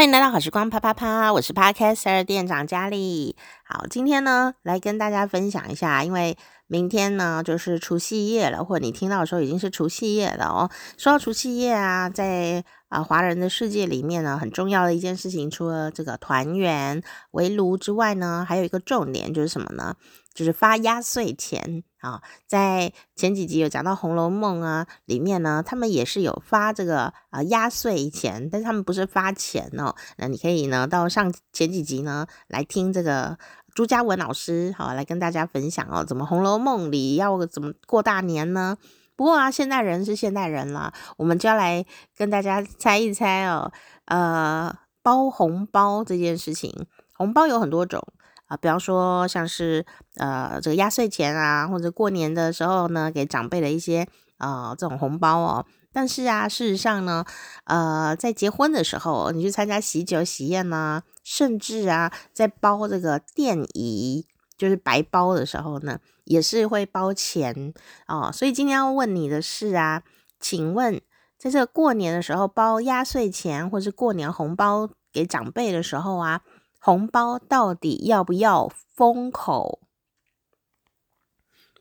欢迎来到好时光啪啪啪，我是 Podcaster 店长佳丽。好，今天呢来跟大家分享一下，因为明天呢就是除夕夜了，或者你听到的时候已经是除夕夜了哦。说到除夕夜啊，在啊华人的世界里面呢，很重要的一件事情，除了这个团圆围炉之外呢，还有一个重点就是什么呢？就是发压岁钱啊，在前几集有讲到《红楼梦》啊，里面呢，他们也是有发这个啊压岁钱，但是他们不是发钱哦。那你可以呢到上前几集呢来听这个朱家文老师好来跟大家分享哦，怎么《红楼梦》里要怎么过大年呢？不过啊，现代人是现代人了，我们就要来跟大家猜一猜哦，呃，包红包这件事情，红包有很多种。啊，比方说像是呃这个压岁钱啊，或者过年的时候呢，给长辈的一些呃这种红包哦。但是啊，事实上呢，呃，在结婚的时候，你去参加喜酒喜宴呢，甚至啊，在包这个奠仪，就是白包的时候呢，也是会包钱哦。所以今天要问你的是啊，请问在这个过年的时候包压岁钱，或是过年红包给长辈的时候啊？红包到底要不要封口？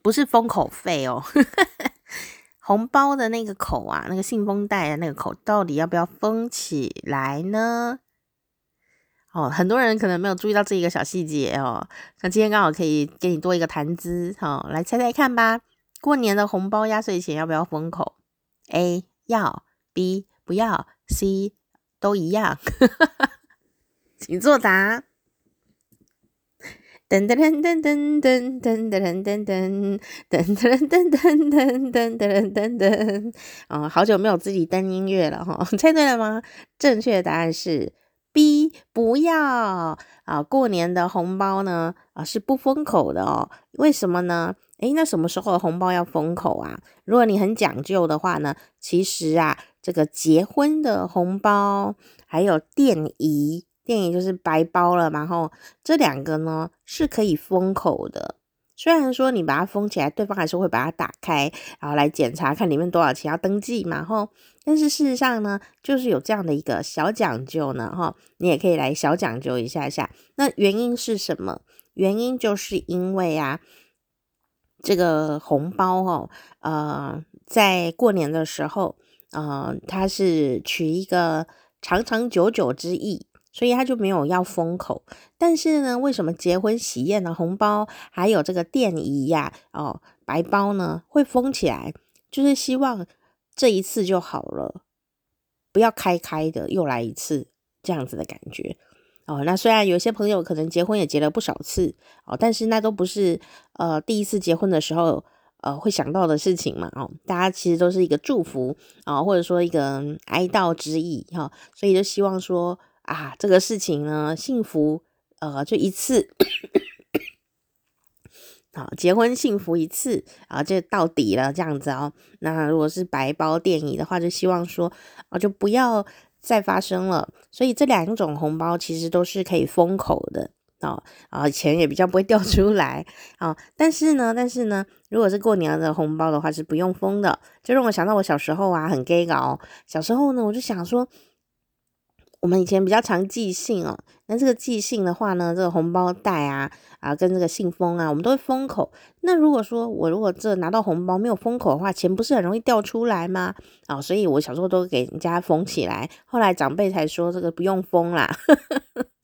不是封口费哦，红包的那个口啊，那个信封袋的那个口，到底要不要封起来呢？哦，很多人可能没有注意到这一个小细节哦。那今天刚好可以给你多一个谈资，好，来猜猜看吧。过年的红包压岁钱要不要封口？A 要，B 不要，C 都一样。你作答。噔噔噔噔噔噔噔噔噔噔噔噔噔噔噔噔噔噔噔。哦，好久没有自己登音乐了哈，猜对了吗？正确的答案是 B，不要啊。过年的红包呢啊是不封口的哦。为什么呢？诶，那什么时候的红包要封口啊？如果你很讲究的话呢，其实啊，这个结婚的红包还有奠仪。电影就是白包了，然后这两个呢是可以封口的。虽然说你把它封起来，对方还是会把它打开，然后来检查看里面多少钱要登记嘛。后，但是事实上呢，就是有这样的一个小讲究呢。哈，你也可以来小讲究一下下。那原因是什么？原因就是因为啊，这个红包哦，呃，在过年的时候，呃，它是取一个长长久久之意。所以他就没有要封口，但是呢，为什么结婚喜宴的红包还有这个奠仪呀，哦，白包呢会封起来？就是希望这一次就好了，不要开开的又来一次这样子的感觉哦。那虽然有些朋友可能结婚也结了不少次哦，但是那都不是呃第一次结婚的时候呃会想到的事情嘛哦，大家其实都是一个祝福啊，或者说一个哀悼之意哈，所以就希望说。啊，这个事情呢，幸福，呃，就一次，好，结婚幸福一次，啊，就到底了，这样子哦。那如果是白包奠仪的话，就希望说，啊，就不要再发生了。所以这两种红包其实都是可以封口的，啊，啊，钱也比较不会掉出来，啊。但是呢，但是呢，如果是过年的红包的话，是不用封的。就让我想到我小时候啊，很 gay 搞，小时候呢，我就想说。我们以前比较常寄信哦，那这个寄信的话呢，这个红包袋啊啊跟这个信封啊，我们都会封口。那如果说我如果这拿到红包没有封口的话，钱不是很容易掉出来吗？啊，所以我小时候都给人家封起来。后来长辈才说这个不用封啦。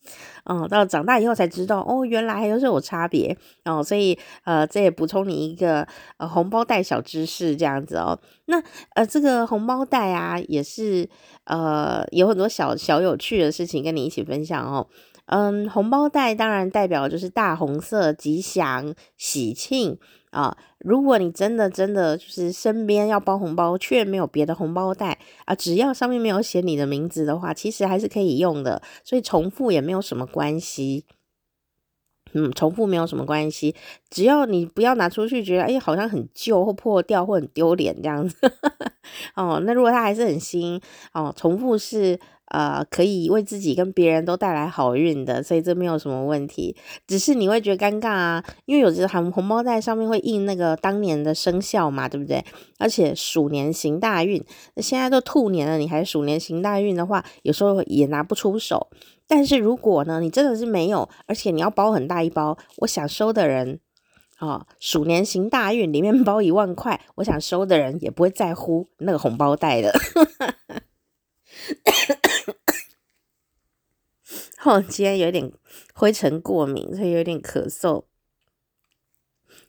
嗯，到长大以后才知道，哦，原来还有差别哦，所以呃，这也补充你一个呃红包袋小知识这样子哦。那呃，这个红包袋啊，也是呃有很多小小有趣的事情跟你一起分享哦。嗯，红包袋当然代表就是大红色，吉祥喜庆。啊，如果你真的真的就是身边要包红包，却没有别的红包袋啊，只要上面没有写你的名字的话，其实还是可以用的，所以重复也没有什么关系。嗯，重复没有什么关系，只要你不要拿出去觉得哎，好像很旧或破掉或很丢脸这样子。哦，那如果它还是很新哦，重复是呃，可以为自己跟别人都带来好运的，所以这没有什么问题。只是你会觉得尴尬啊，因为有些红红包袋上面会印那个当年的生肖嘛，对不对？而且鼠年行大运，那现在都兔年了，你还鼠年行大运的话，有时候也拿不出手。但是如果呢，你真的是没有，而且你要包很大一包，我想收的人。哦，鼠年行大运，里面包一万块，我想收的人也不会在乎那个红包袋的。我，今天有点灰尘过敏，所以有点咳嗽。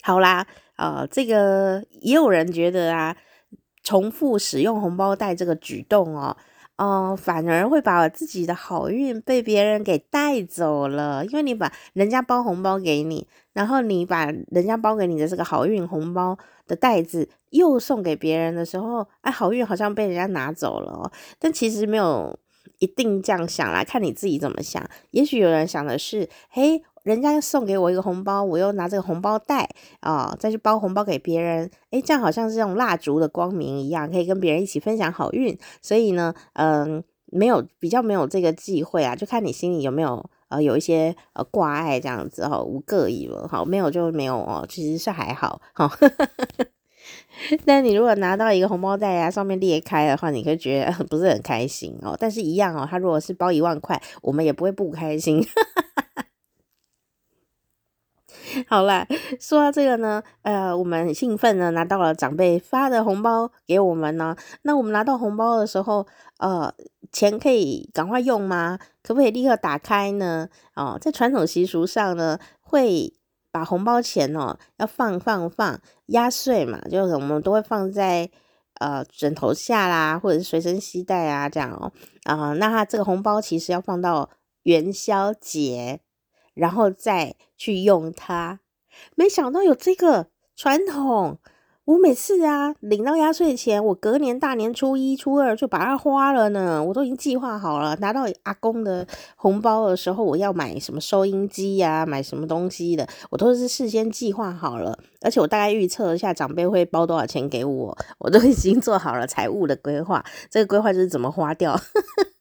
好啦，呃，这个也有人觉得啊，重复使用红包袋这个举动哦。哦、呃，反而会把自己的好运被别人给带走了，因为你把人家包红包给你，然后你把人家包给你的这个好运红包的袋子又送给别人的时候，哎，好运好像被人家拿走了。但其实没有一定这样想啦，看你自己怎么想。也许有人想的是，嘿。人家送给我一个红包，我又拿这个红包袋啊、再去包红包给别人，诶，这样好像是用蜡烛的光明一样，可以跟别人一起分享好运。所以呢，嗯，没有比较没有这个忌讳啊，就看你心里有没有呃有一些呃挂碍这样子哈，无个意了哈，没有就没有哦，其实是还好哈。但 你如果拿到一个红包袋啊，上面裂开的话，你会觉得 不是很开心哦。但是一样哦，他如果是包一万块，我们也不会不开心。好啦，说到这个呢，呃，我们很兴奋呢，拿到了长辈发的红包给我们呢。那我们拿到红包的时候，呃，钱可以赶快用吗？可不可以立刻打开呢？哦，在传统习俗上呢，会把红包钱哦要放放放压岁嘛，就是我们都会放在呃枕头下啦，或者是随身携带啊这样哦。啊、那它这个红包其实要放到元宵节。然后再去用它，没想到有这个传统。我每次啊领到压岁钱，我隔年大年初一、初二就把它花了呢。我都已经计划好了，拿到阿公的红包的时候，我要买什么收音机呀、买什么东西的，我都是事先计划好了。而且我大概预测一下长辈会包多少钱给我，我都已经做好了财务的规划。这个规划就是怎么花掉。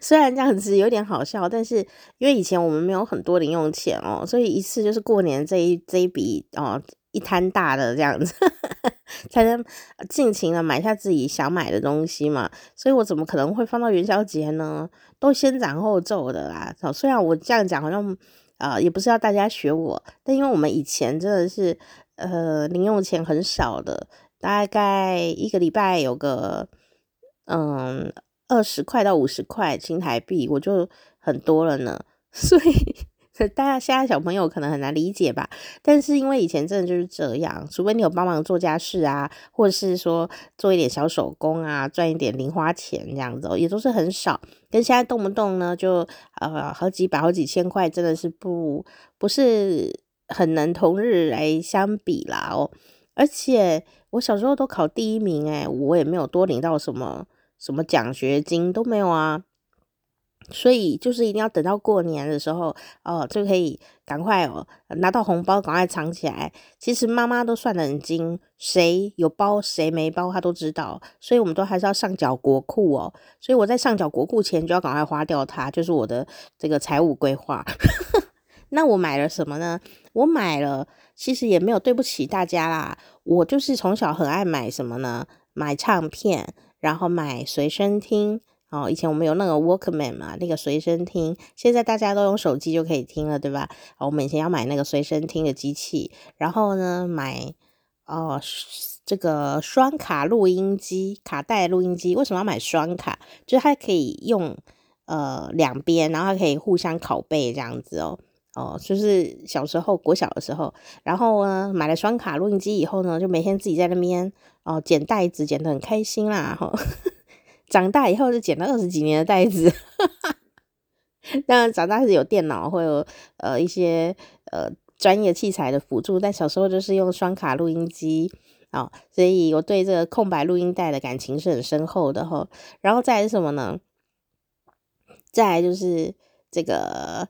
虽然这样子有点好笑，但是因为以前我们没有很多零用钱哦，所以一次就是过年这一这一笔哦，一摊大的这样子，才能尽情的买下自己想买的东西嘛。所以我怎么可能会放到元宵节呢？都先斩后奏的啦。虽然我这样讲好像啊、也不是要大家学我，但因为我们以前真的是呃零用钱很少的，大概一个礼拜有个嗯。二十块到五十块新台币，我就很多了呢。所以大家现在小朋友可能很难理解吧？但是因为以前真的就是这样，除非你有帮忙做家事啊，或者是说做一点小手工啊，赚一点零花钱这样子，也都是很少。跟现在动不动呢，就呃好几百、好几千块，真的是不不是很能同日来相比啦哦。而且我小时候都考第一名，诶，我也没有多领到什么。什么奖学金都没有啊，所以就是一定要等到过年的时候哦，就可以赶快哦拿到红包，赶快藏起来。其实妈妈都算得很精，谁有包谁没包，她都知道，所以我们都还是要上缴国库哦。所以我在上缴国库前就要赶快花掉它，就是我的这个财务规划。那我买了什么呢？我买了，其实也没有对不起大家啦。我就是从小很爱买什么呢？买唱片。然后买随身听哦，以前我们有那个 Walkman 嘛，那个随身听，现在大家都用手机就可以听了，对吧？我们以前要买那个随身听的机器，然后呢，买哦这个双卡录音机，卡带录音机。为什么要买双卡？就是它可以用呃两边，然后它可以互相拷贝这样子哦。哦，就是小时候国小的时候，然后呢买了双卡录音机以后呢，就每天自己在那边哦剪袋子，剪得很开心啦。哈、长大以后就剪了二十几年的袋子。当然长大是有电脑，会有呃一些呃专业器材的辅助，但小时候就是用双卡录音机、哦，所以我对这个空白录音带的感情是很深厚的哈、然后再是什么呢？再就是这个。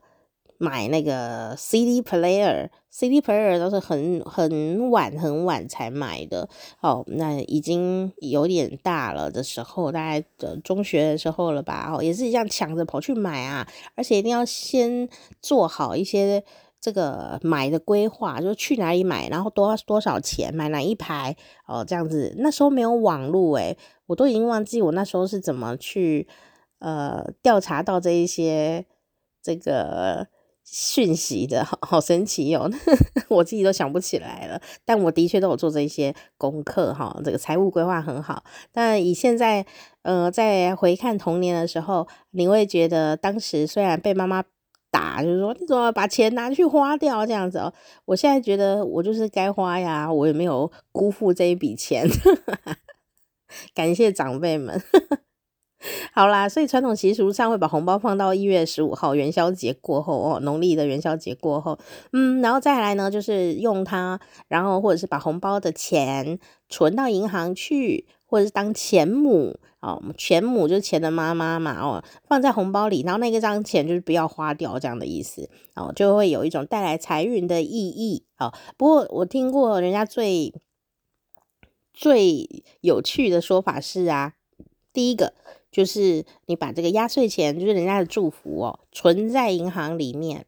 买那个 CD player，CD player 都是很很晚很晚才买的。哦，那已经有点大了的时候，大概的中学的时候了吧？哦，也是一样抢着跑去买啊，而且一定要先做好一些这个买的规划，就是去哪里买，然后多多少钱，买哪一排哦，这样子。那时候没有网络诶，我都已经忘记我那时候是怎么去呃调查到这一些这个。讯息的 好好神奇哟、哦，我自己都想不起来了。但我的确都有做这些功课哈，这个财务规划很好。但以现在呃，在回看童年的时候，你会觉得当时虽然被妈妈打，就是说你怎么把钱拿去花掉这样子哦。我现在觉得我就是该花呀，我也没有辜负这一笔钱。感谢长辈们。好啦，所以传统习俗上会把红包放到一月十五号元宵节过后哦，农历的元宵节过后，嗯，然后再来呢，就是用它，然后或者是把红包的钱存到银行去，或者是当钱母哦，钱母就是钱的妈妈嘛哦，放在红包里，然后那个张钱就是不要花掉这样的意思哦，就会有一种带来财运的意义哦。不过我听过人家最最有趣的说法是啊，第一个。就是你把这个压岁钱，就是人家的祝福哦，存在银行里面，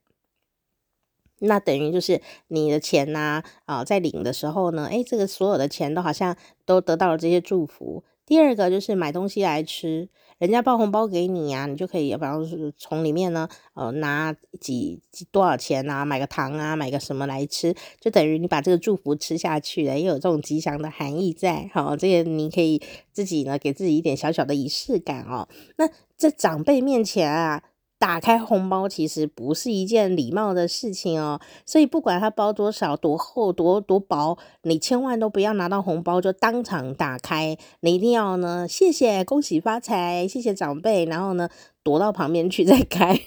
那等于就是你的钱呐啊，啊，在领的时候呢，诶，这个所有的钱都好像都得到了这些祝福。第二个就是买东西来吃。人家包红包给你呀、你就可以，比方说从里面呢，呃，拿几几多少钱啊，买个糖啊，买个什么来吃，就等于你把这个祝福吃下去了，也有这种吉祥的含义在。好，这个你可以自己呢，给自己一点小小的仪式感哦。那在长辈面前啊。打开红包其实不是一件礼貌的事情哦，所以不管它包多少、多厚、多多薄，你千万都不要拿到红包就当场打开，你一定要呢，谢谢、恭喜发财，谢谢长辈，然后呢，躲到旁边去再开。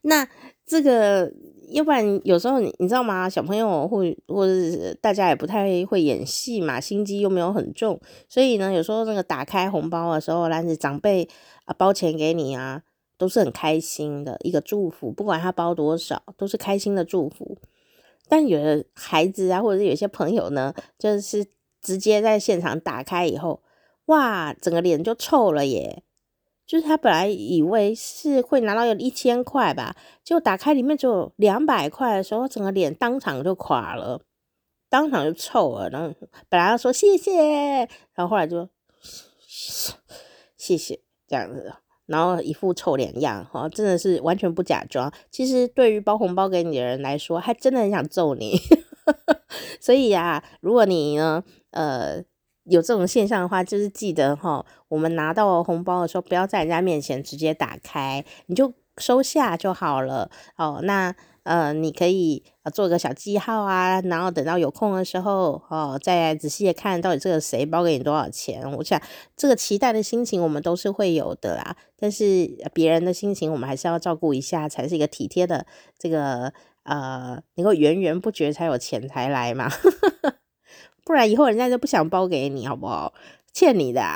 那这个。要不然有时候你你知道吗？小朋友会或者是大家也不太会演戏嘛，心机又没有很重，所以呢，有时候那个打开红包的时候，来自长辈啊包钱给你啊，都是很开心的一个祝福，不管他包多少，都是开心的祝福。但有的孩子啊，或者有些朋友呢，就是直接在现场打开以后，哇，整个脸就臭了耶。就是他本来以为是会拿到有一千块吧，结果打开里面只有两百块的时候，整个脸当场就垮了，当场就臭了。然后本来要说谢谢，然后后来就谢谢这样子，然后一副臭脸样，哈，真的是完全不假装。其实对于包红包给你的人来说，还真的很想揍你。所以呀、如果你呢，呃。有这种现象的话，就是记得哈，我们拿到红包的时候，不要在人家面前直接打开，你就收下就好了。哦，那呃，你可以做个小记号啊，然后等到有空的时候，哦，再仔细的看到底这个谁包给你多少钱。我想这个期待的心情，我们都是会有的啦。但是别人的心情，我们还是要照顾一下，才是一个体贴的这个呃，能够源源不绝才有钱财来嘛。不然以后人家就不想包给你，好不好？欠你的，啊，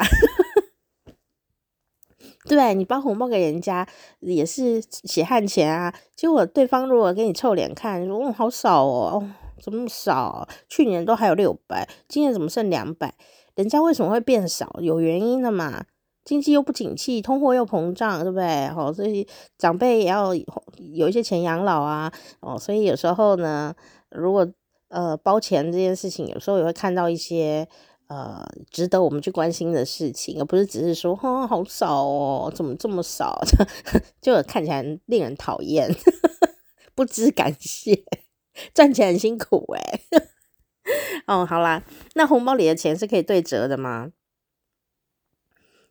对，你包红包给人家也是血汗钱啊。结果对方如果给你臭脸看，说，哦，好少哦，怎么那么少？去年都还有六百，今年怎么剩两百？人家为什么会变少？有原因的嘛。经济又不景气，通货又膨胀，对不对？哦，所以长辈也要有一些钱养老啊。哦，所以有时候呢，如果呃，包钱这件事情，有时候也会看到一些呃值得我们去关心的事情，而不是只是说，哈，好少哦，怎么这么少，就看起来令人讨厌，不知感谢，赚钱很辛苦哎。哦，好啦，那红包里的钱是可以对折的吗？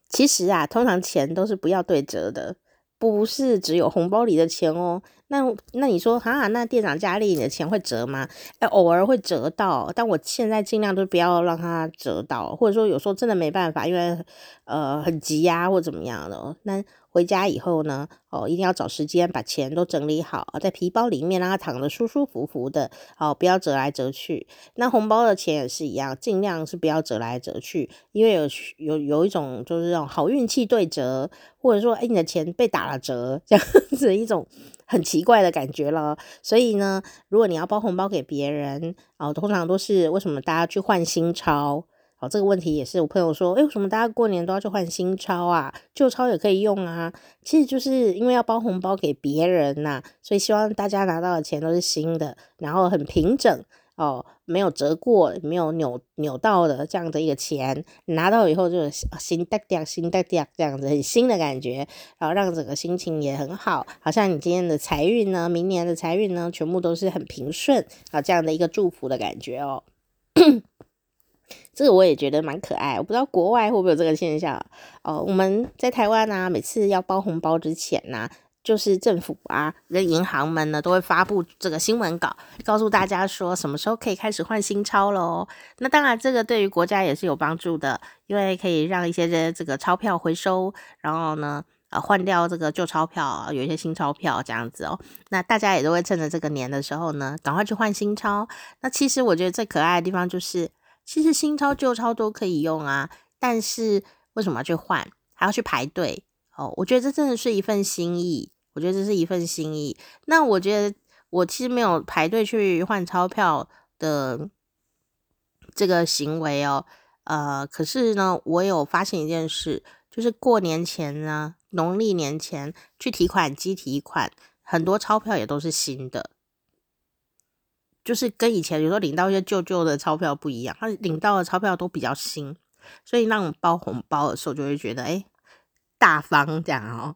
其实啊，通常钱都是不要对折的，不是只有红包里的钱哦。那那你说哈，那店长家里，你的钱会折吗？哎，偶尔会折到，但我现在尽量都不要让它折到，或者说有时候真的没办法，因为呃很急呀、啊，或怎么样的。那回家以后呢，哦，一定要找时间把钱都整理好，在皮包里面让它躺得舒舒服服的，哦，不要折来折去。那红包的钱也是一样，尽量是不要折来折去，因为有有有一种就是这种好运气对折，或者说哎你的钱被打了折，这样子一种。很奇怪的感觉了，所以呢，如果你要包红包给别人，哦，通常都是为什么大家去换新钞？哦，这个问题也是我朋友说，诶，为什么大家过年都要去换新钞啊？旧钞也可以用啊。其实就是因为要包红包给别人呐、所以希望大家拿到的钱都是新的，然后很平整。哦，没有折过，没有扭扭到的这样的一个钱，拿到以后就是新的掉，新的掉这样子很新的感觉，然后让整个心情也很好，好像你今天的财运呢，明年的财运呢，全部都是很平顺啊，这样的一个祝福的感觉哦。这个我也觉得蛮可爱，我不知道国外会不会有这个现象哦。我们在台湾呢，每次要包红包之前呢。就是政府啊，跟银行们呢都会发布这个新闻稿，告诉大家说什么时候可以开始换新钞喽。那当然，这个对于国家也是有帮助的，因为可以让一些这这个钞票回收，然后呢，呃，换掉这个旧钞票，有一些新钞票这样子哦。那大家也都会趁着这个年的时候呢，赶快去换新钞。那其实我觉得最可爱的地方就是，其实新钞旧钞都可以用啊，但是为什么要去换，还要去排队？哦，我觉得这真的是一份心意。我觉得这是一份心意。那我觉得我其实没有排队去换钞票的这个行为哦。呃，可是呢，我有发现一件事，就是过年前呢，农历年前去提款机提款，很多钞票也都是新的，就是跟以前有时候领到一些旧旧的钞票不一样，他领到的钞票都比较新，所以让我包红包的时候就会觉得，哎。大方这样哦，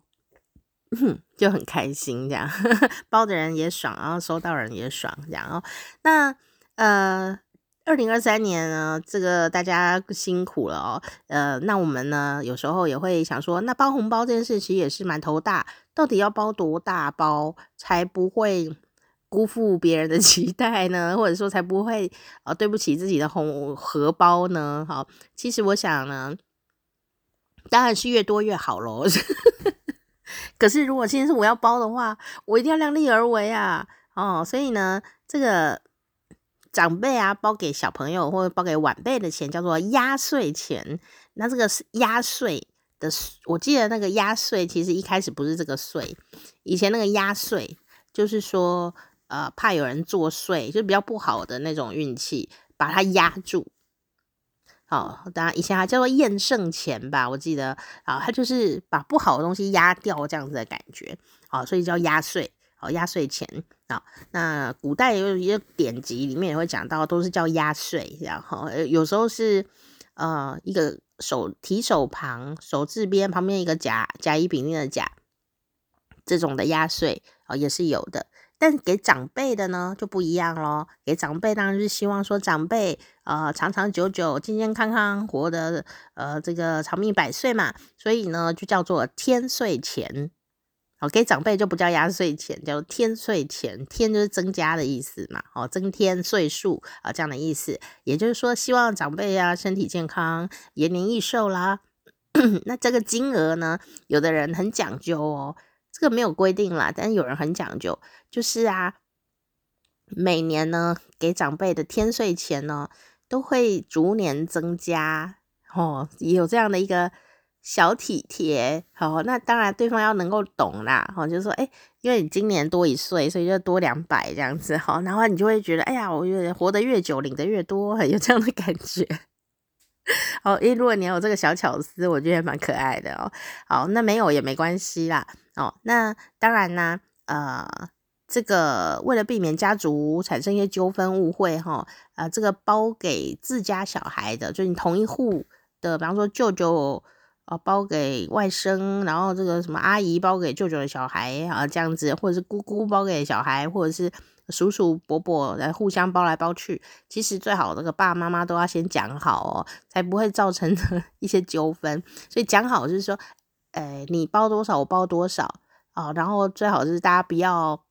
就很开心这样，包的人也爽，然后收到人也爽这样哦。那呃，二零二三年呢，这个大家辛苦了哦。呃，那我们呢，有时候也会想说，那包红包这件事其实也是蛮头大，到底要包多大包才不会辜负别人的 期待呢？或者说才不会呃对不起自己的红荷包呢？好，其实我想呢。当然是越多越好喽。可是如果今天是我要包的话，我一定要量力而为啊！哦，所以呢，这个长辈啊，包给小朋友或者包给晚辈的钱叫做压岁钱。那这个是压岁的，我记得那个压岁其实一开始不是这个岁，以前那个压岁就是说，呃，怕有人作祟，就比较不好的那种运气，把它压住。哦，当然以前还叫做验圣钱吧，我记得啊，它就是把不好的东西压掉这样子的感觉，好，所以叫压岁，好，压岁钱啊。那古代有一些典籍里面也会讲到，都是叫压岁，然后有时候是呃一个手提手旁手字边旁边一个甲甲乙丙丁的甲，这种的压岁啊也是有的。但给长辈的呢就不一样咯，给长辈当然是希望说长辈呃长长久久、健健康康活得呃这个长命百岁嘛，所以呢就叫做天岁钱。好，给长辈就不叫压岁钱，叫天岁钱。天就是增加的意思嘛，哦，增添岁数啊这样的意思。也就是说，希望长辈啊身体健康、延年益寿啦。那这个金额呢，有的人很讲究哦。这个没有规定啦，但是有人很讲究，就是啊，每年呢给长辈的天岁钱呢都会逐年增加哦，也有这样的一个小体贴哦。那当然对方要能够懂啦，哦，就是说哎，因为你今年多一岁，所以就多两百这样子哈，然后你就会觉得哎呀，我越活得越久，领得越多，有这样的感觉。哦，因为如果你有这个小巧思，我觉得蛮可爱的哦。好，那没有也没关系啦。哦，那当然呢，呃，这个为了避免家族产生一些纠纷误会，哈、哦，呃，这个包给自家小孩的，就你同一户的，比方说舅舅，呃，包给外甥，然后这个什么阿姨包给舅舅的小孩啊，这样子，或者是姑姑包给小孩，或者是叔叔伯伯来互相包来包去，其实最好这个爸爸妈妈都要先讲好哦，才不会造成 一些纠纷。所以讲好就是说。哎，你包多少，我包多少啊？然后最好是大家不要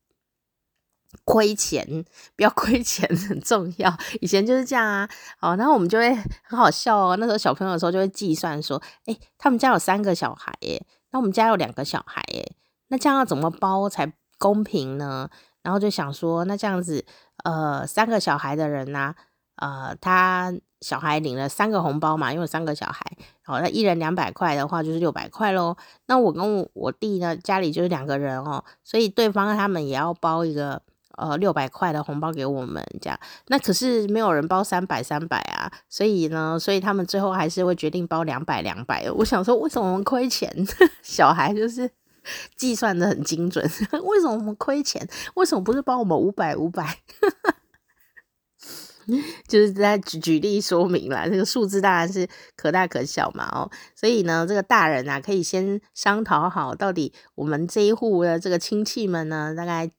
亏钱，不要亏钱很重要。以前就是这样啊，好，然后我们就会很好笑哦。那时候小朋友的时候就会计算说，诶，他们家有三个小孩，诶，那我们家有两个小孩，诶，那这样要怎么包才公平呢？然后就想说，那这样子，呃，三个小孩的人呢，啊，呃，他小孩领了三个红包嘛，因为三个小孩，好，那一人两百块的话就是六百块喽。那我跟我弟呢，家里就是两个人哦，所以对方他们也要包一个。呃，六百块的红包给我们，这样，那可是没有人包三百三百啊，所以呢，所以他们最后还是会决定包两百两百。我想说，为什么我们亏钱？小孩就是计算得很精准，为什么我们亏钱？为什么不是包我们五百五百？就是在举举例说明啦，这个数字当然是可大可小嘛，哦，所以呢，这个大人啊，可以先商讨好，到底我们这一户的这个亲戚们呢，大概。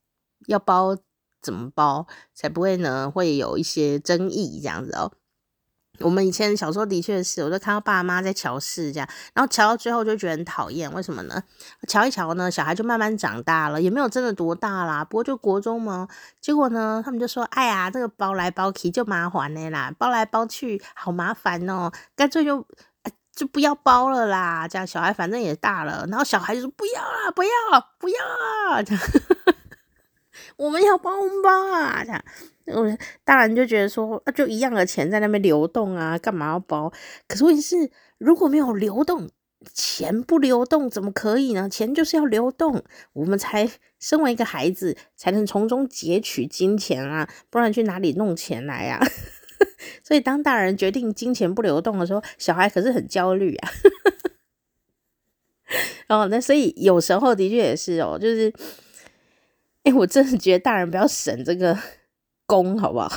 要包怎么包才不会呢？会有一些争议这样子哦。我们以前小时候的确是，我就看到爸妈在乔事这样，然后乔到最后就觉得很讨厌。为什么呢？乔一乔呢，小孩就慢慢长大了，也没有真的多大啦，不过就国中嘛。结果呢，他们就说：“哎呀，这个包来包去就麻烦的啦，包来包去好麻烦哦，干脆就就不要包了啦。”这样小孩反正也大了，然后小孩就说：“不要啦，不要，不要啊！”我们要包红包啊！这样，我大人就觉得说，就一样的钱在那边流动啊，干嘛要包？可是问题是，如果没有流动，钱不流动怎么可以呢？钱就是要流动，我们才身为一个孩子，才能从中截取金钱啊，不然去哪里弄钱来呀？所以当大人决定金钱不流动的时候，小孩可是很焦虑啊。哦，那所以有时候的确也是哦，就是。哎、我真的觉得大人不要省这个工，好不好？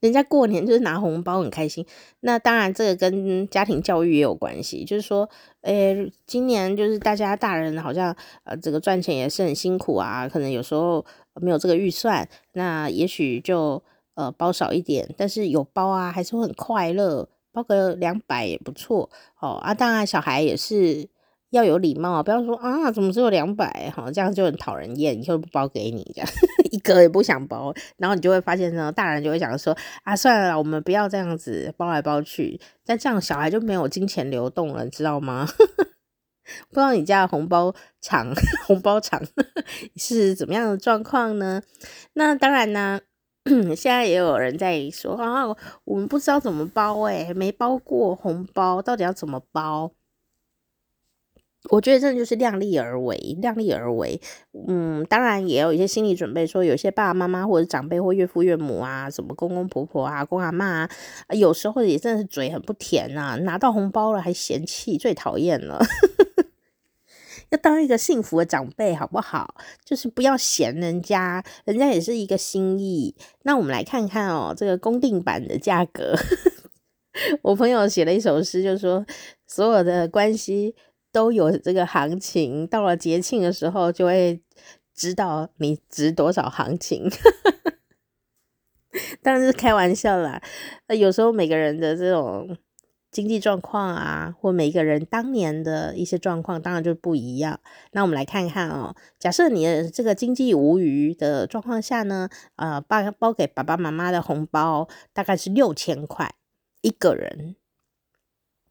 人家过年就是拿红包很开心，那当然这个跟家庭教育也有关系。就是说，哎、今年就是大家大人好像呃，这个赚钱也是很辛苦啊，可能有时候没有这个预算，那也许就呃包少一点，但是有包啊，还是会很快乐，包个两百也不错哦。啊，当然小孩也是。要有礼貌，不要说啊，怎么只有两百？哈，这样就很讨人厌，以后不包给你，这样 一个也不想包，然后你就会发现呢，大人就会想说啊，算了，我们不要这样子包来包去，但这样小孩就没有金钱流动了，你知道吗？不知道你家的红包场，红包场是怎么样的状况呢？那当然呢，现在也有人在说啊，我们不知道怎么包，欸，诶，没包过红包，到底要怎么包？我觉得真的就是量力而为，量力而为。嗯，当然也有一些心理准备，说有些爸爸妈妈或者长辈或岳父岳母啊，什么公公婆婆啊、公阿妈啊，有时候也真的是嘴很不甜呐、啊，拿到红包了还嫌弃，最讨厌了。要当一个幸福的长辈好不好？就是不要嫌人家，人家也是一个心意。那我们来看看哦，这个公定版的价格。我朋友写了一首诗，就说所有的关系。都有这个行情，到了节庆的时候就会知道你值多少行情。当然是开玩笑啦，那有时候每个人的这种经济状况啊，或每个人当年的一些状况，当然就不一样。那我们来看看哦，假设你的这个经济无余的状况下呢，呃，爸包给爸爸妈妈的红包大概是六千块一个人。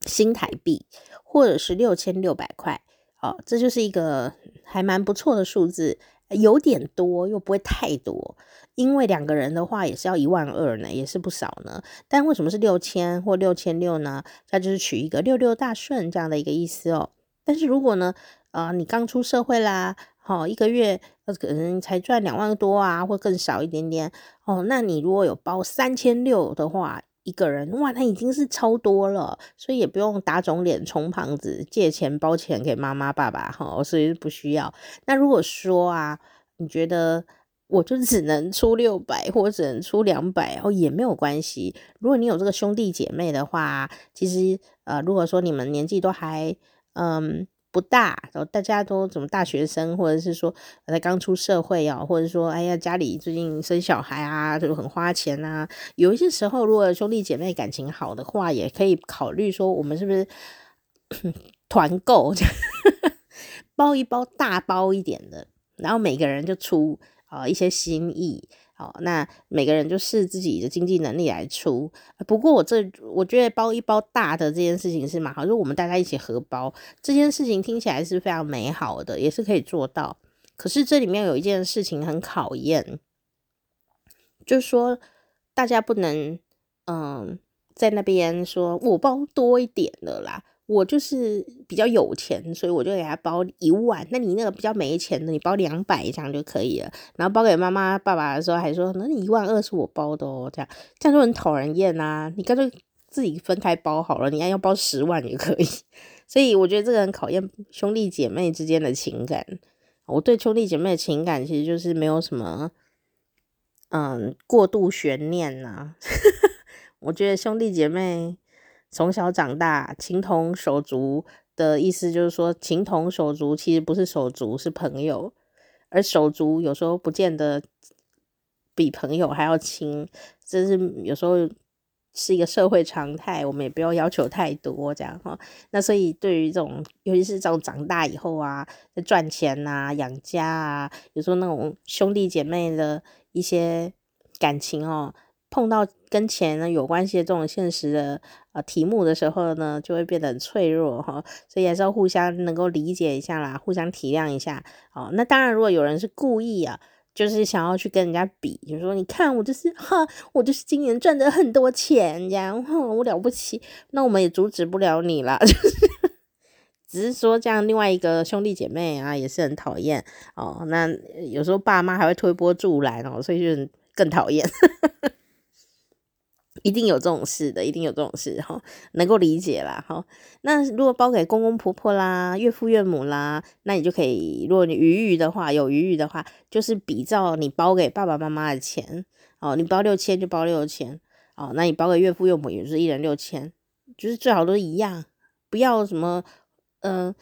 新台币，或者是六千六百块，哦，这就是一个还蛮不错的数字，有点多又不会太多，因为两个人的话也是要一万二呢，也是不少呢。但为什么是六千或六千六呢？它就是取一个六六大顺这样的一个意思哦。但是如果呢，呃，你刚出社会啦，好、哦，一个月可能才赚两万多啊，或更少一点点哦，那你如果有包三千六的话。一个人哇，那已经是超多了，所以也不用打肿脸充胖子，借钱包钱给妈妈爸爸哈，所以不需要。那如果说啊，你觉得我就只能出六百，或者只能出两百哦，也没有关系。如果你有这个兄弟姐妹的话，其实呃，如果说你们年纪都还嗯。不大，然后大家都怎么大学生，或者是说才刚出社会啊，或者说哎呀家里最近生小孩啊，就很花钱啊。有一些时候，如果兄弟姐妹感情好的话，也可以考虑说，我们是不是 团购，包一包大包一点的然后每个人就出啊、一些心意。好，那每个人就视自己的经济能力来出。不过我这我觉得包一包大的这件事情是蛮好，就是我们大家一起合包这件事情听起来是非常美好的，也是可以做到。可是这里面有一件事情很考验，就是说大家不能嗯在那边说我包多一点的啦。我就是比较有钱，所以我就给他包一万。那你那个比较没钱的，你包两百这样就可以了。然后包给妈妈、爸爸的时候，还说那你一万二是我包的哦，这样这样就很讨人厌啊。你干脆自己分开包好了，你要要包十万也可以。所以我觉得这个很考验兄弟姐妹之间的情感。我对兄弟姐妹的情感其实就是没有什么嗯过度悬念呐、啊。我觉得兄弟姐妹。从小长大，情同手足的意思就是说，情同手足其实不是手足，是朋友，而手足有时候不见得比朋友还要亲，这是有时候是一个社会常态，我们也不要要求太多这样哈。那所以对于这种，尤其是这种长大以后啊，赚钱啊、养家啊，有时候那种兄弟姐妹的一些感情哦。碰到跟钱呢有关系的这种现实的呃题目的时候呢，就会变得很脆弱哈，所以还是要互相能够理解一下啦，互相体谅一下。哦，那当然，如果有人是故意啊，就是想要去跟人家比，就是说你看我就是哈，我就是今年赚的很多钱，这样哈，我了不起，那我们也阻止不了你啦，只是说这样，另外一个兄弟姐妹啊也是很讨厌哦。那有时候爸妈还会推波助澜哦，所以就更讨厌。一定有这种事的，一定有这种事哈，能够理解啦哈。那如果包给公公婆婆啦、岳父岳母啦，那你就可以，如果你余裕的话，有余裕的话，就是比照你包给爸爸妈妈的钱哦，你包六千就包六千哦，那你包给岳父岳母也是一人六千，就是最好都一样，不要什么嗯。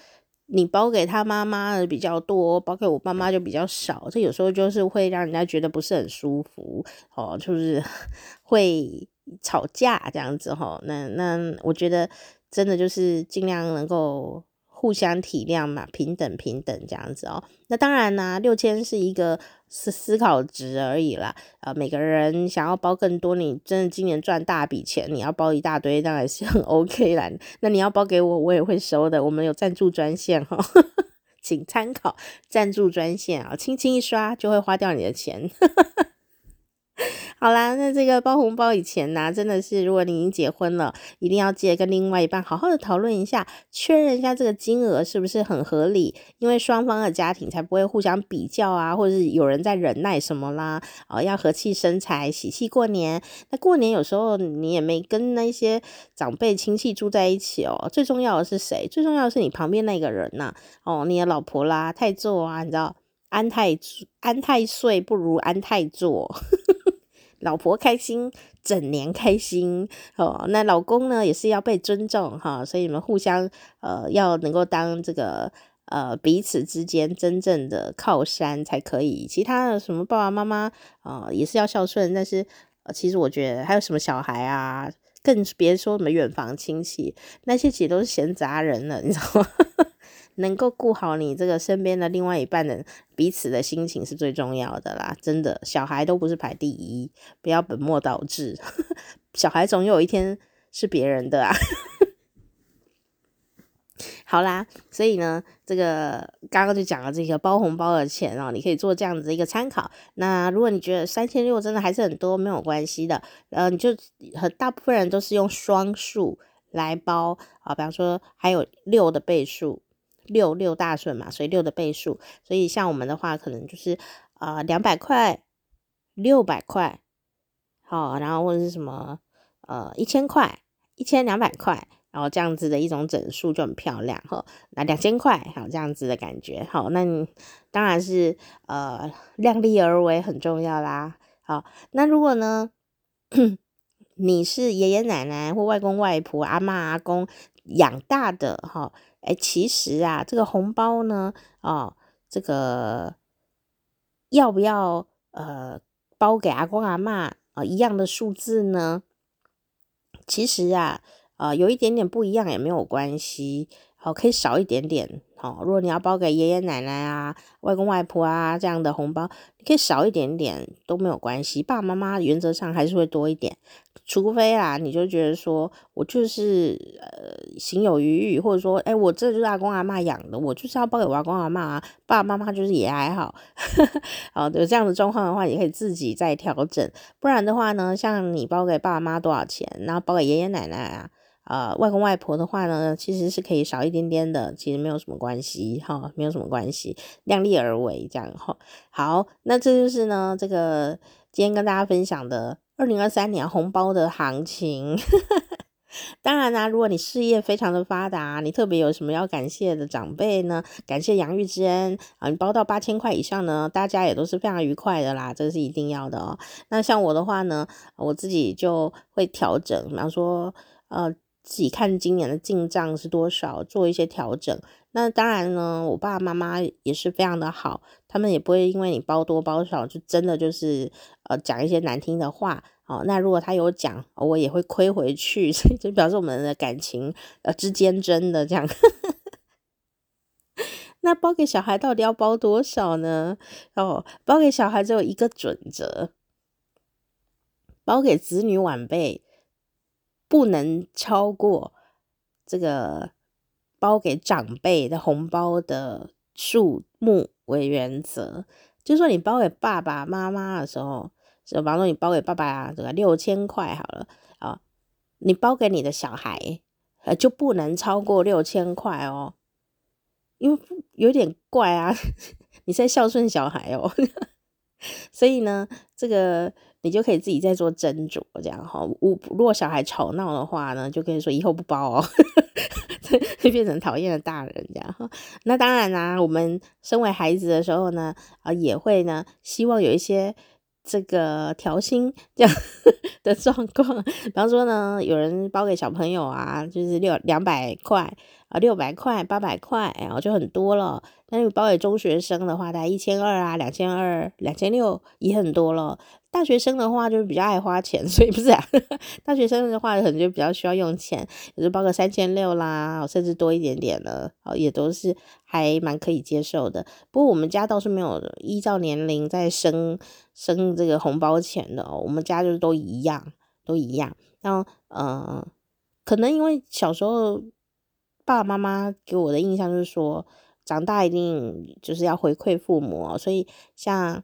你包给他妈妈的比较多，包给我爸妈就比较少，这有时候就是会让人家觉得不是很舒服哦，就是 会吵架这样子哈。那那我觉得真的就是尽量能够。互相体谅嘛，平等平等这样子哦。那当然呢，六千是一个思思考值而已啦。呃，每个人想要包更多，你真的今年赚大笔钱，你要包一大堆，当然是很 OK 啦。那你要包给我，我也会收的。我们有赞助专线哈，请参考赞助专线啊，轻轻一刷就会花掉你的钱。好啦，那这个包红包以前呢、真的是如果你已经结婚了，一定要记得跟另外一半好好的讨论一下，确认一下这个金额是不是很合理，因为双方的家庭才不会互相比较啊，或者是有人在忍耐什么啦，哦，要和气生财，喜气过年。那过年有时候你也没跟那些长辈亲戚住在一起哦，最重要的是谁？最重要的是你旁边那个人呐、哦，你的老婆啦、太座啊，你知道，安太安太岁不如安太座。老婆开心，整年开心哦。那老公呢，也是要被尊重哈，所以你们互相呃要能够当这个呃彼此之间真正的靠山才可以。其他的什么爸爸妈妈啊，也是要孝顺，但是其实我觉得还有什么小孩啊，更别说什么远房亲戚，那些其实都是闲杂人了，你知道吗？能够顾好你这个身边的另外一半的彼此的心情是最重要的啦，真的，小孩都不是排第一，不要本末倒置，小孩总有一天是别人的啊。好啦，所以呢，这个刚刚就讲了这个包红包的钱哦，你可以做这样子的一个参考。那如果你觉得三千六真的还是很多，没有关系的，呃，你就和大部分人都是用双数来包啊，比方说还有六的倍数。六六大顺嘛，所以六的倍数，所以像我们的话，可能就是呃两百块、六百块，好，然后或者是什么呃一千块、一千两百块，然后这样子的一种整数就很漂亮哈。那两千块，好这样子的感觉，好，那你当然是呃量力而为很重要啦。好，那如果呢，你是爷爷奶奶或外公外婆、阿嬷阿公养大的哈。哎，其实啊，这个红包呢，哦，这个要不要呃包给阿公阿嬷啊、一样的数字呢？其实啊，啊，有一点点不一样也没有关系，好、哦，可以少一点点，哦，如果你要包给爷爷奶奶啊、外公外婆啊这样的红包，你可以少一点点都没有关系。爸爸妈妈原则上还是会多一点，除非啦，你就觉得说我就是呃心有余裕，或者说哎，我这就是阿公阿妈养的，我就是要包给我阿公阿妈啊，爸爸妈妈就是也还好。好，有这样的状况的话，也可以自己再调整。不然的话呢，像你包给爸爸妈妈多少钱，然后包给爷爷奶奶啊。呃，外公外婆的话呢，其实是可以少一点点的，其实没有什么关系哈，没有什么关系，量力而为这样哈。好，那这就是呢，这个今天跟大家分享的二零二三年红包的行情。当然啦、如果你事业非常的发达，你特别有什么要感谢的长辈呢？感谢养育之恩啊，你包到八千块以上呢，大家也都是非常愉快的啦，这是一定要的哦。那像我的话呢，我自己就会调整，比方说呃。自己看今年的进账是多少，做一些调整。那当然呢，我爸爸妈妈也是非常的好，他们也不会因为你包多包少，就真的就是呃讲一些难听的话。哦，那如果他有讲，我也会亏回去，所以就表示我们的感情呃之间真的这样。那包给小孩到底要包多少呢？哦，包给小孩只有一个准则，包给子女晚辈。不能超过这个包给长辈的红包的数目为原则。就是说，你包给爸爸妈妈的时候，就比方说你包给爸爸啊，这个六千块好了啊，你包给你的小孩，呃，就不能超过六千块哦，因为有点怪啊，你在孝顺小孩哦，所以呢，这个。你就可以自己再做斟酌，这样哈。如果小孩吵闹的话呢，就跟你说以后不包哦，会变成讨厌的大人这样哈。那当然啦，我们身为孩子的时候呢，啊也会呢，希望有一些这个调薪这样 的状况。比方说呢，有人包给小朋友啊，就是六两百块啊，六百块、八百块，然后就很多了。那如果包给中学生的话，大概一千二啊，两千二、两千六也很多了。大学生的话就是比较爱花钱，所以不是啊。大学生的话可能就比较需要用钱，也就包个三千六啦，甚至多一点点了，哦，也都是还蛮可以接受的。不过我们家倒是没有依照年龄在生生这个红包钱的哦，我们家就是都一样，都一样。然后呃，可能因为小时候爸爸妈妈给我的印象就是说，长大一定就是要回馈父母哦，所以像。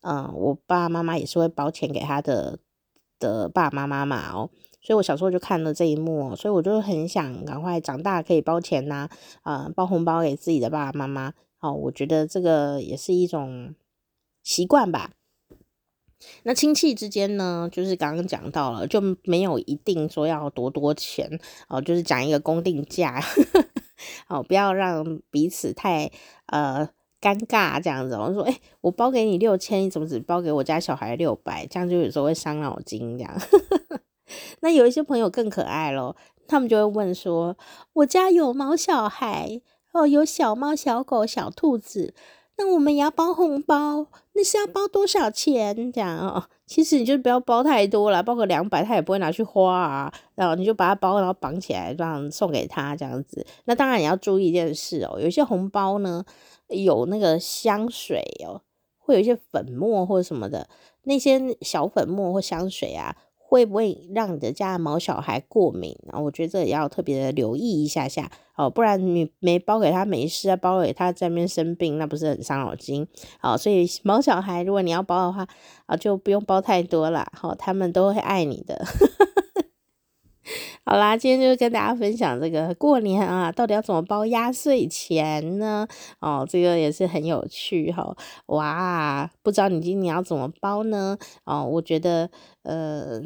嗯，我爸爸妈妈也是会包钱给他的的爸爸妈妈嘛哦，所以我小时候就看了这一幕，所以我就很想赶快长大可以包钱呐，啊，呃，包红包给自己的爸爸妈妈哦，我觉得这个也是一种习惯吧。那亲戚之间呢，就是刚刚讲到了，就没有一定说要多多钱哦，就是讲一个公定价，哦，不要让彼此太呃。尴尬这样子，我说，哎、我包给你六千，你怎么只包给我家小孩六百？这样就有时候会伤脑筋这样。那有一些朋友更可爱咯，他们就会问说，我家有毛小孩哦，有小猫、小狗、小兔子，那我们也要包红包，那是要包多少钱？这样哦，其实你就不要包太多了，包个两百，他也不会拿去花啊。然后你就把它包，然后绑起来，这样送给他这样子。那当然也要注意一件事哦，有些红包呢。有那个香水哦，会有一些粉末或者什么的，那些小粉末或香水啊，会不会让你的家的毛小孩过敏？啊，我觉得这也要特别的留意一下下哦，不然你没包给他没事啊，包给他在那边生病，那不是很伤脑筋？好，所以毛小孩如果你要包的话啊，就不用包太多了，好，他们都会爱你的。好啦，今天就跟大家分享这个过年啊，到底要怎么包压岁钱呢？哦，这个也是很有趣哈、哦。哇，不知道你今年要怎么包呢？哦，我觉得呃，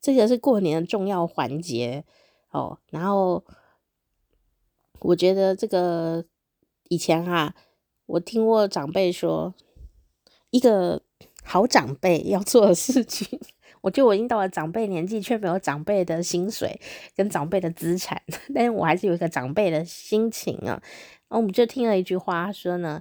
这个是过年的重要环节哦。然后我觉得这个以前啊，我听过长辈说，一个好长辈要做的事情。我觉得我已经到了长辈年纪，却没有长辈的薪水跟长辈的资产，但是我还是有一个长辈的心情啊。然后我们就听了一句话说呢，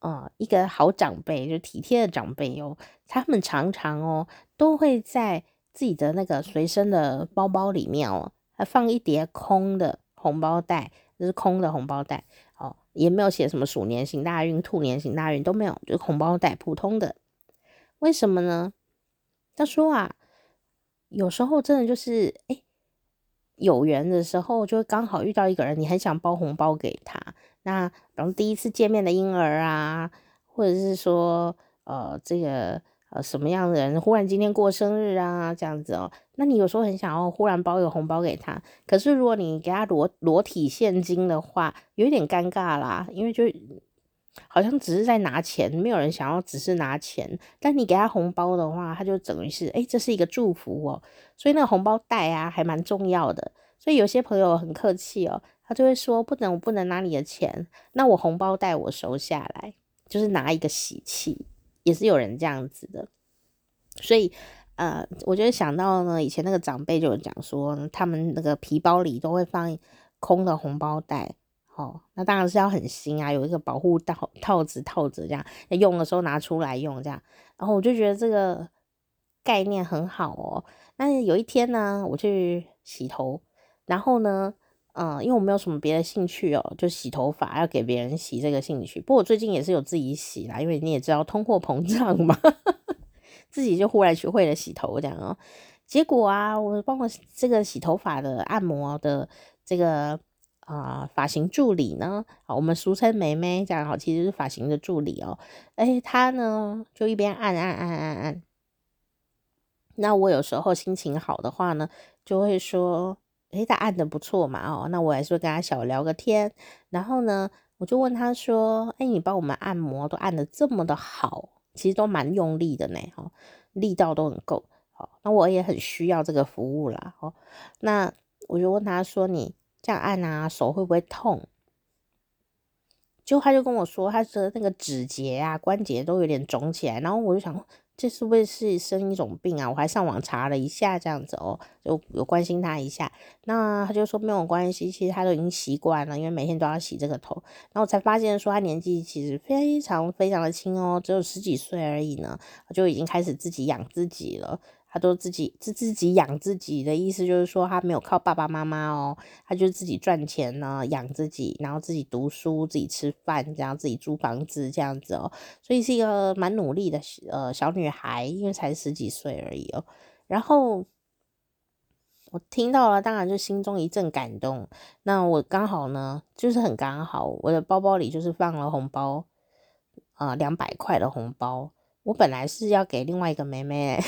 呃，一个好长辈，就体贴的长辈哦，他们常常哦都会在自己的那个随身的包包里面哦，还放一叠空的红包袋，就是空的红包袋，哦，也没有写什么鼠年行大运、兔年行大运都没有，就红包袋普通的。为什么呢？他说啊，有时候真的就是，哎，有缘的时候就刚好遇到一个人，你很想包红包给他。那比如第一次见面的婴儿啊，或者是说，呃，这个。呃，什么样的人忽然今天过生日啊，这样子哦，那你有时候很想要忽然包一个红包给他，可是如果你给他裸裸体现金的话，有一点尴尬啦，因为就好像只是在拿钱，没有人想要只是拿钱。但你给他红包的话，他就等于是，诶，这是一个祝福哦，所以那个红包袋啊还蛮重要的。所以有些朋友很客气哦，他就会说不能，我不能拿你的钱，那我红包袋我收下来，就是拿一个喜气。也是有人这样子的，所以呃，我就想到呢，以前那个长辈就有讲说，他们那个皮包里都会放空的红包袋，哦，那当然是要很新啊，有一个保护套套子套着这样，用的时候拿出来用这样，然后我就觉得这个概念很好哦。那有一天呢，我去洗头，然后呢。嗯，因为我没有什么别的兴趣哦，就洗头发要给别人洗这个兴趣。不过我最近也是有自己洗啦，因为你也知道通货膨胀嘛，自己就忽然学会了洗头这样哦。结果啊，我帮我这个洗头发的按摩的这个啊、呃、发型助理呢，啊，我们俗称妹妹这样好，其实是发型的助理哦。哎，他呢就一边按按按按按，那我有时候心情好的话呢，就会说。诶，他按的不错嘛，哦，那我还是跟他小聊个天。然后呢，我就问他说：“诶，你帮我们按摩都按的这么的好，其实都蛮用力的呢，哦，力道都很够。好，那我也很需要这个服务啦，哦，那我就问他说：你这样按啊，手会不会痛？就他就跟我说，他的那个指节啊、关节都有点肿起来。然后我就想。这是不是是生一种病啊？我还上网查了一下，这样子哦，就有关心他一下。那他就说没有关系，其实他都已经习惯了，因为每天都要洗这个头。然后我才发现说他年纪其实非常非常的轻哦，只有十几岁而已呢，就已经开始自己养自己了。都自己自自己养自己的意思，就是说他没有靠爸爸妈妈哦，他就自己赚钱呢，养自己，然后自己读书，自己吃饭，这样自己租房子这样子哦，所以是一个蛮努力的呃小女孩，因为才十几岁而已哦。然后我听到了，当然就心中一阵感动。那我刚好呢，就是很刚好，我的包包里就是放了红包啊，两百块的红包。我本来是要给另外一个妹妹。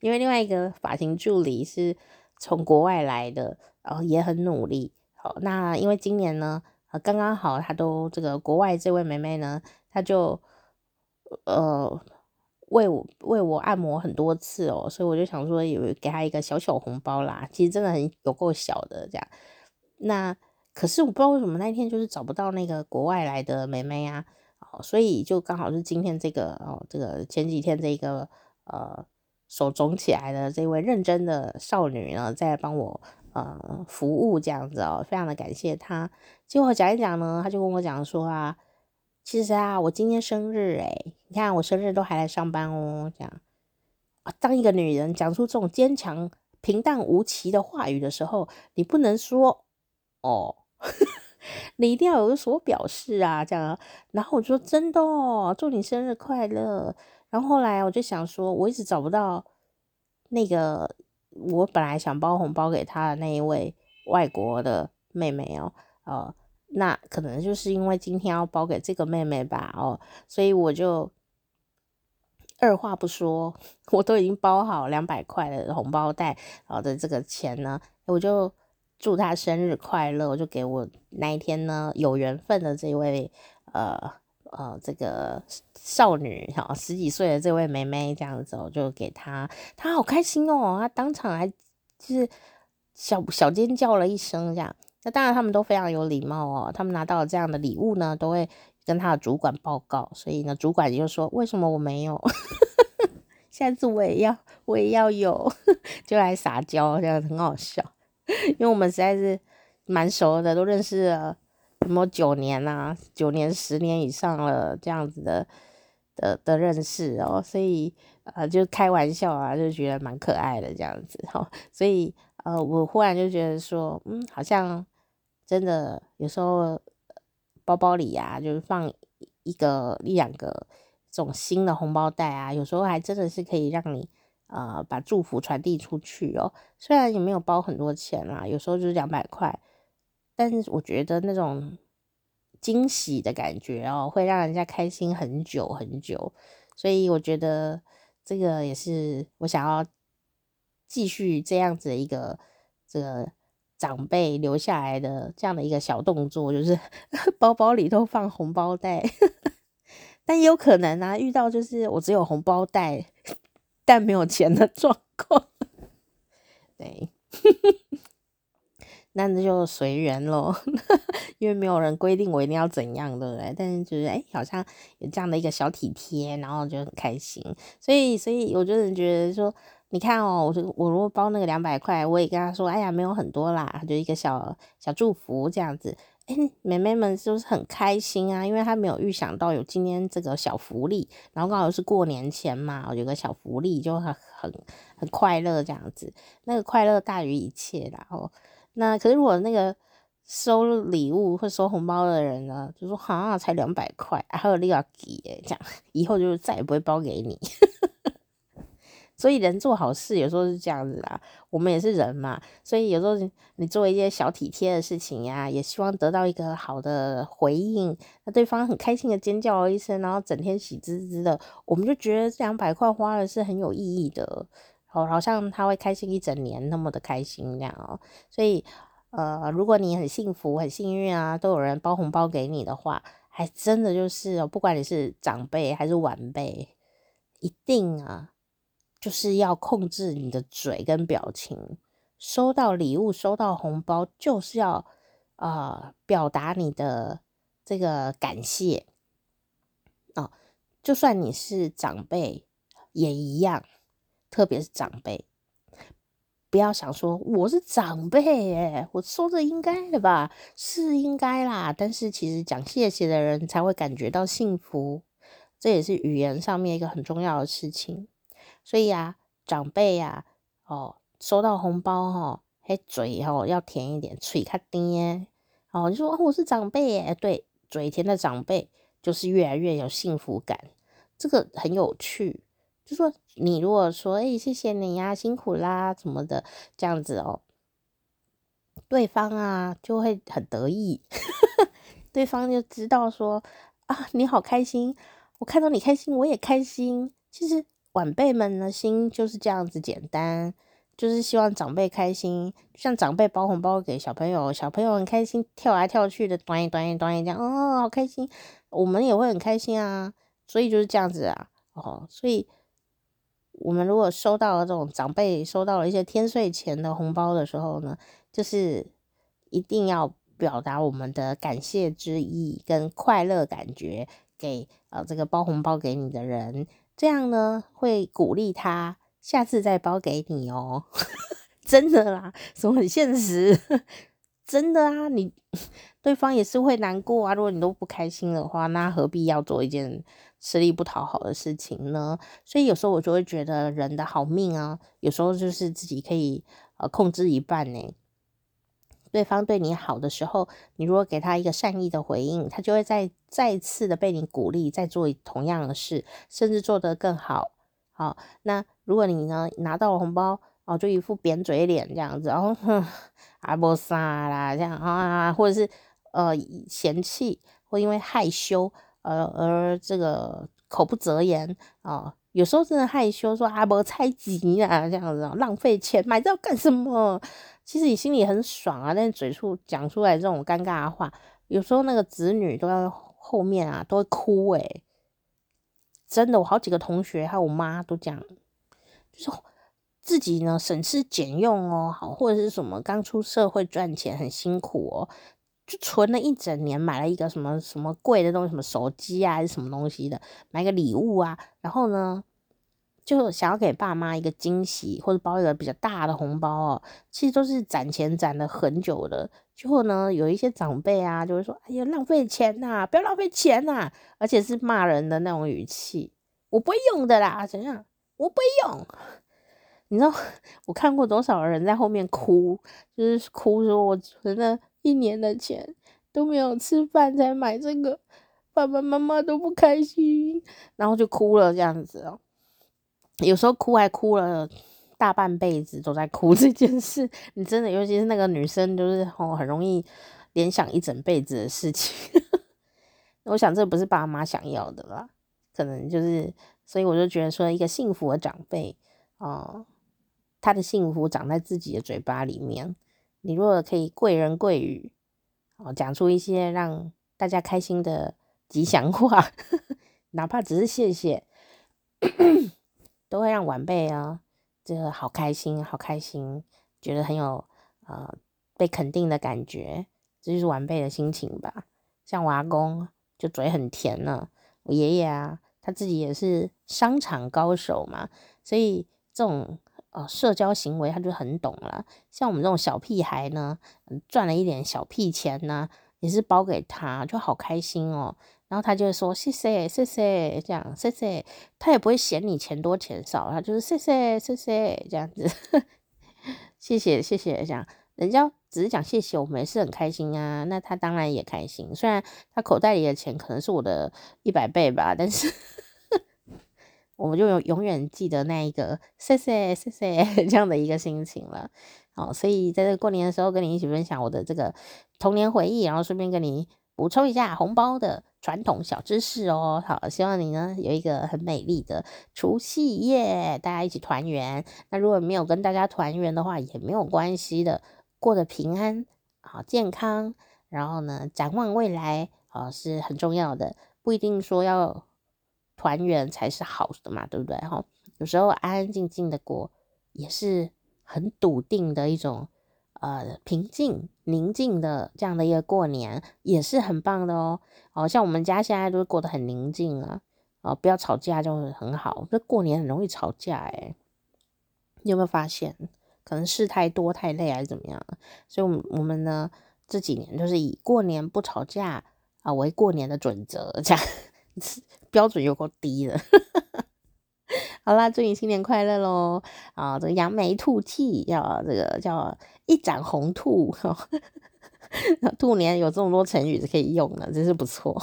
因为另外一个发型助理是从国外来的，然后也很努力。好，那因为今年呢，刚刚好，他都这个国外这位妹妹呢，她就呃为我为我按摩很多次哦，所以我就想说有给她一个小小红包啦。其实真的很有够小的这样。那可是我不知道为什么那天就是找不到那个国外来的妹妹啊，所以就刚好是今天这个哦，这个前几天这个呃。手肿起来的这位认真的少女呢，在帮我呃服务这样子哦，非常的感谢她。结果讲一讲呢，她就跟我讲说啊，其实啊，我今天生日诶，你看我生日都还来上班哦，这样啊，当一个女人讲出这种坚强、平淡无奇的话语的时候，你不能说哦，你一定要有所表示啊，这样。然后我就说真的哦，祝你生日快乐。然后后来我就想说，我一直找不到那个我本来想包红包给他的那一位外国的妹妹哦，呃，那可能就是因为今天要包给这个妹妹吧，哦，所以我就二话不说，我都已经包好两百块的红包袋，好的这个钱呢，我就祝她生日快乐，我就给我那一天呢有缘分的这位呃。呃，这个少女哈，十几岁的这位妹妹这样子，我就给她，她好开心哦，她当场还就是小小尖叫了一声这样。那当然他们都非常有礼貌哦，他们拿到了这样的礼物呢，都会跟他的主管报告，所以呢，主管就说为什么我没有，下次我也要，我也要有，就来撒娇，这样很好笑，因为我们实在是蛮熟的，都认识了。什么九年啊，九年十年以上了，这样子的的的认识哦，所以呃就开玩笑啊，就觉得蛮可爱的这样子哦，所以呃我忽然就觉得说，嗯，好像真的有时候包包里呀、啊，就是放一个一两个这种新的红包袋啊，有时候还真的是可以让你呃把祝福传递出去哦。虽然也没有包很多钱啦，有时候就是两百块，但是我觉得那种惊喜的感觉哦，会让人家开心很久很久。所以我觉得这个也是我想要继续这样子的一个这个。长辈留下来的这样的一个小动作，就是 包包里头放红包袋，但也有可能啊，遇到就是我只有红包袋，但没有钱的状况，对，那那就随缘咯，因为没有人规定我一定要怎样，对不对？但是就是哎、好像有这样的一个小体贴，然后就很开心，所以所以我就是觉得说。你看哦，我我如果包那个两百块，我也跟他说，哎呀，没有很多啦，就一个小小祝福这样子。哎，妹妹们就是很开心啊？因为她没有预想到有今天这个小福利，然后刚好是过年前嘛，有个小福利就很很很快乐这样子。那个快乐大于一切然后，那可是如果那个收礼物或收红包的人呢，就说好像才两百块，还有六要给，这样 以后就再也不会包给你。所以人做好事有时候是这样子啦，我们也是人嘛，所以有时候你做一些小体贴的事情呀，也希望得到一个好的回应，那对方很开心的尖叫一声，然后整天喜滋滋的，我们就觉得这两百块花的是很有意义的，好，好像他会开心一整年那么的开心这样哦。所以呃，如果你很幸福很幸运啊，都有人包红包给你的话，还真的就是哦，不管你是长辈还是晚辈，一定啊。就是要控制你的嘴跟表情，收到礼物、收到红包，就是要啊、表达你的这个感谢哦。就算你是长辈也一样，特别是长辈，不要想说我是长辈耶，我说这应该的吧，是应该啦。但是其实讲谢谢的人才会感觉到幸福，这也是语言上面一个很重要的事情。所以啊，长辈呀、哦，收到红包哈、哦，嘿，嘴哦要甜一点，嘴卡甜，哦，你说，我是长辈耶，对，嘴甜的长辈就是越来越有幸福感，这个很有趣。就说你如果说，哎，谢谢你呀，辛苦啦，什么的，这样子哦，对方啊就会很得意，对方就知道说啊，你好开心，我看到你开心，我也开心，其实。晚辈们的心就是这样子简单，就是希望长辈开心，像长辈包红包给小朋友，小朋友很开心，跳来跳去的，端一端一端一这样，哦，好开心，我们也会很开心啊，所以就是这样子啊，哦，所以我们如果收到了这种长辈收到了一些天岁钱的红包的时候呢，就是一定要表达我们的感谢之意跟快乐感觉给呃这个包红包给你的人。这样呢，会鼓励他下次再包给你哦，真的啦，什么很现实，真的啊，你 对方也是会难过啊。如果你都不开心的话，那何必要做一件吃力不讨好的事情呢？所以有时候我就会觉得人的好命啊，有时候就是自己可以呃控制一半呢。对方对你好的时候，你如果给他一个善意的回应，他就会再再次的被你鼓励，再做同样的事，甚至做得更好。好，那如果你呢拿到了红包，哦，就一副扁嘴脸这样子，然后哼，阿波萨啦这样啊，或者是呃嫌弃，或因为害羞，呃而这个口不择言啊，有时候真的害羞说阿波猜忌啊这样子，浪费钱买这要干什么？其实你心里很爽啊，但嘴出讲出来这种尴尬的话，有时候那个子女都要后面啊都会哭诶、真的，我好几个同学还有我妈都讲，就是自己呢省吃俭用哦，好或者是什么刚出社会赚钱很辛苦哦，就存了一整年买了一个什么什么贵的东西，什么手机啊还是什么东西的，买个礼物啊，然后呢。就想要给爸妈一个惊喜，或者包一个比较大的红包哦，其实都是攒钱攒了很久的。最后呢，有一些长辈啊，就会说：“哎呀，浪费钱呐，不要浪费钱呐！”而且是骂人的那种语气，我不会用的啦，怎样？我不会用。你知道 我看过多少人在后面哭，就是哭说：“我存了一年的钱都没有吃饭才买这个，爸爸妈妈都不开心，然后就哭了这样子哦。有时候哭还哭了大半辈子都在哭 这件事，你真的，尤其是那个女生，就是哦很容易联想一整辈子的事情。我想这不是爸妈想要的啦，可能就是，所以我就觉得说，一个幸福的长辈哦。呃他的幸福长在自己的嘴巴里面。你如果可以贵人贵语，哦，讲出一些让大家开心的吉祥话，哪怕只是谢谢，都会让晚辈啊，这个好开心，好开心，觉得很有呃被肯定的感觉。这就是晚辈的心情吧。像我阿公就嘴很甜呢，我爷爷啊，他自己也是商场高手嘛，所以这种。哦，社交行为他就很懂了。像我们这种小屁孩呢，赚了一点小屁钱呢，也是包给他，就好开心哦。然后他就会说谢谢谢谢，这样谢谢，他也不会嫌你钱多钱少，他就是谢谢谢谢这样子，谢谢谢谢这样。人家只是讲谢谢，我们也是很开心啊。那他当然也开心，虽然他口袋里的钱可能是我的一百倍吧，但是。我们就永永远记得那一个谢谢谢谢这样的一个心情了，好，所以在这过年的时候跟你一起分享我的这个童年回忆，然后顺便跟你补充一下红包的传统小知识哦。好，希望你呢有一个很美丽的除夕夜，大家一起团圆。那如果没有跟大家团圆的话，也没有关系的，过得平安好健康，然后呢展望未来啊是很重要的，不一定说要。团圆才是好的嘛，对不对？哈，有时候安安静静的过也是很笃定的一种，呃，平静宁静的这样的一个过年也是很棒的哦。哦，像我们家现在都过得很宁静啊，哦，不要吵架就很好。这过年很容易吵架诶，你有没有发现？可能事太多太累还是怎么样？所以，我们我们呢这几年就是以过年不吵架啊为过年的准则，这样。标准有够低的，好啦，祝你新年快乐喽！啊，这个扬眉吐气，要这个叫一展鸿兔，兔年有这么多成语可以用了，真是不错。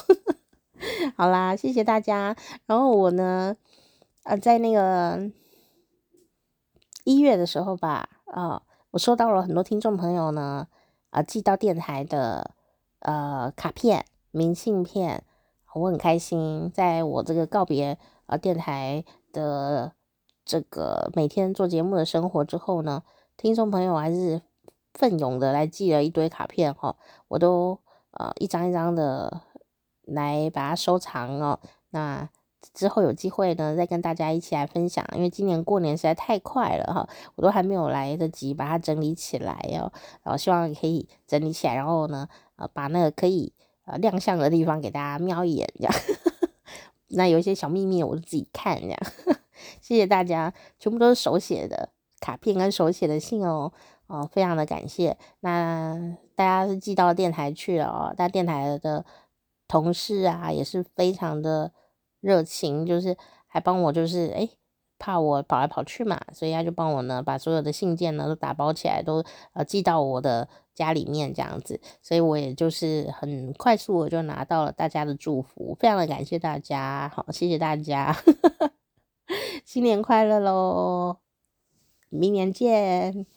好啦，谢谢大家。然后我呢，啊，在那个一月的时候吧，啊，我收到了很多听众朋友呢，啊，寄到电台的呃卡片、明信片。我很开心，在我这个告别呃电台的这个每天做节目的生活之后呢，听众朋友还是奋勇的来寄了一堆卡片哈，我都呃一张一张的来把它收藏哦。那之后有机会呢，再跟大家一起来分享，因为今年过年实在太快了哈，我都还没有来得及把它整理起来哦，然后希望可以整理起来，然后呢呃把那个可以。啊，亮相的地方给大家瞄一眼，这样。那有一些小秘密，我就自己看，这样。谢谢大家，全部都是手写的卡片跟手写的信哦，哦，非常的感谢。那大家是寄到电台去了哦，但电台的同事啊也是非常的热情，就是还帮我，就是诶怕我跑来跑去嘛，所以他就帮我呢把所有的信件呢都打包起来，都呃寄到我的。家里面这样子，所以我也就是很快速我就拿到了大家的祝福，非常的感谢大家，好，谢谢大家，新年快乐喽，明年见。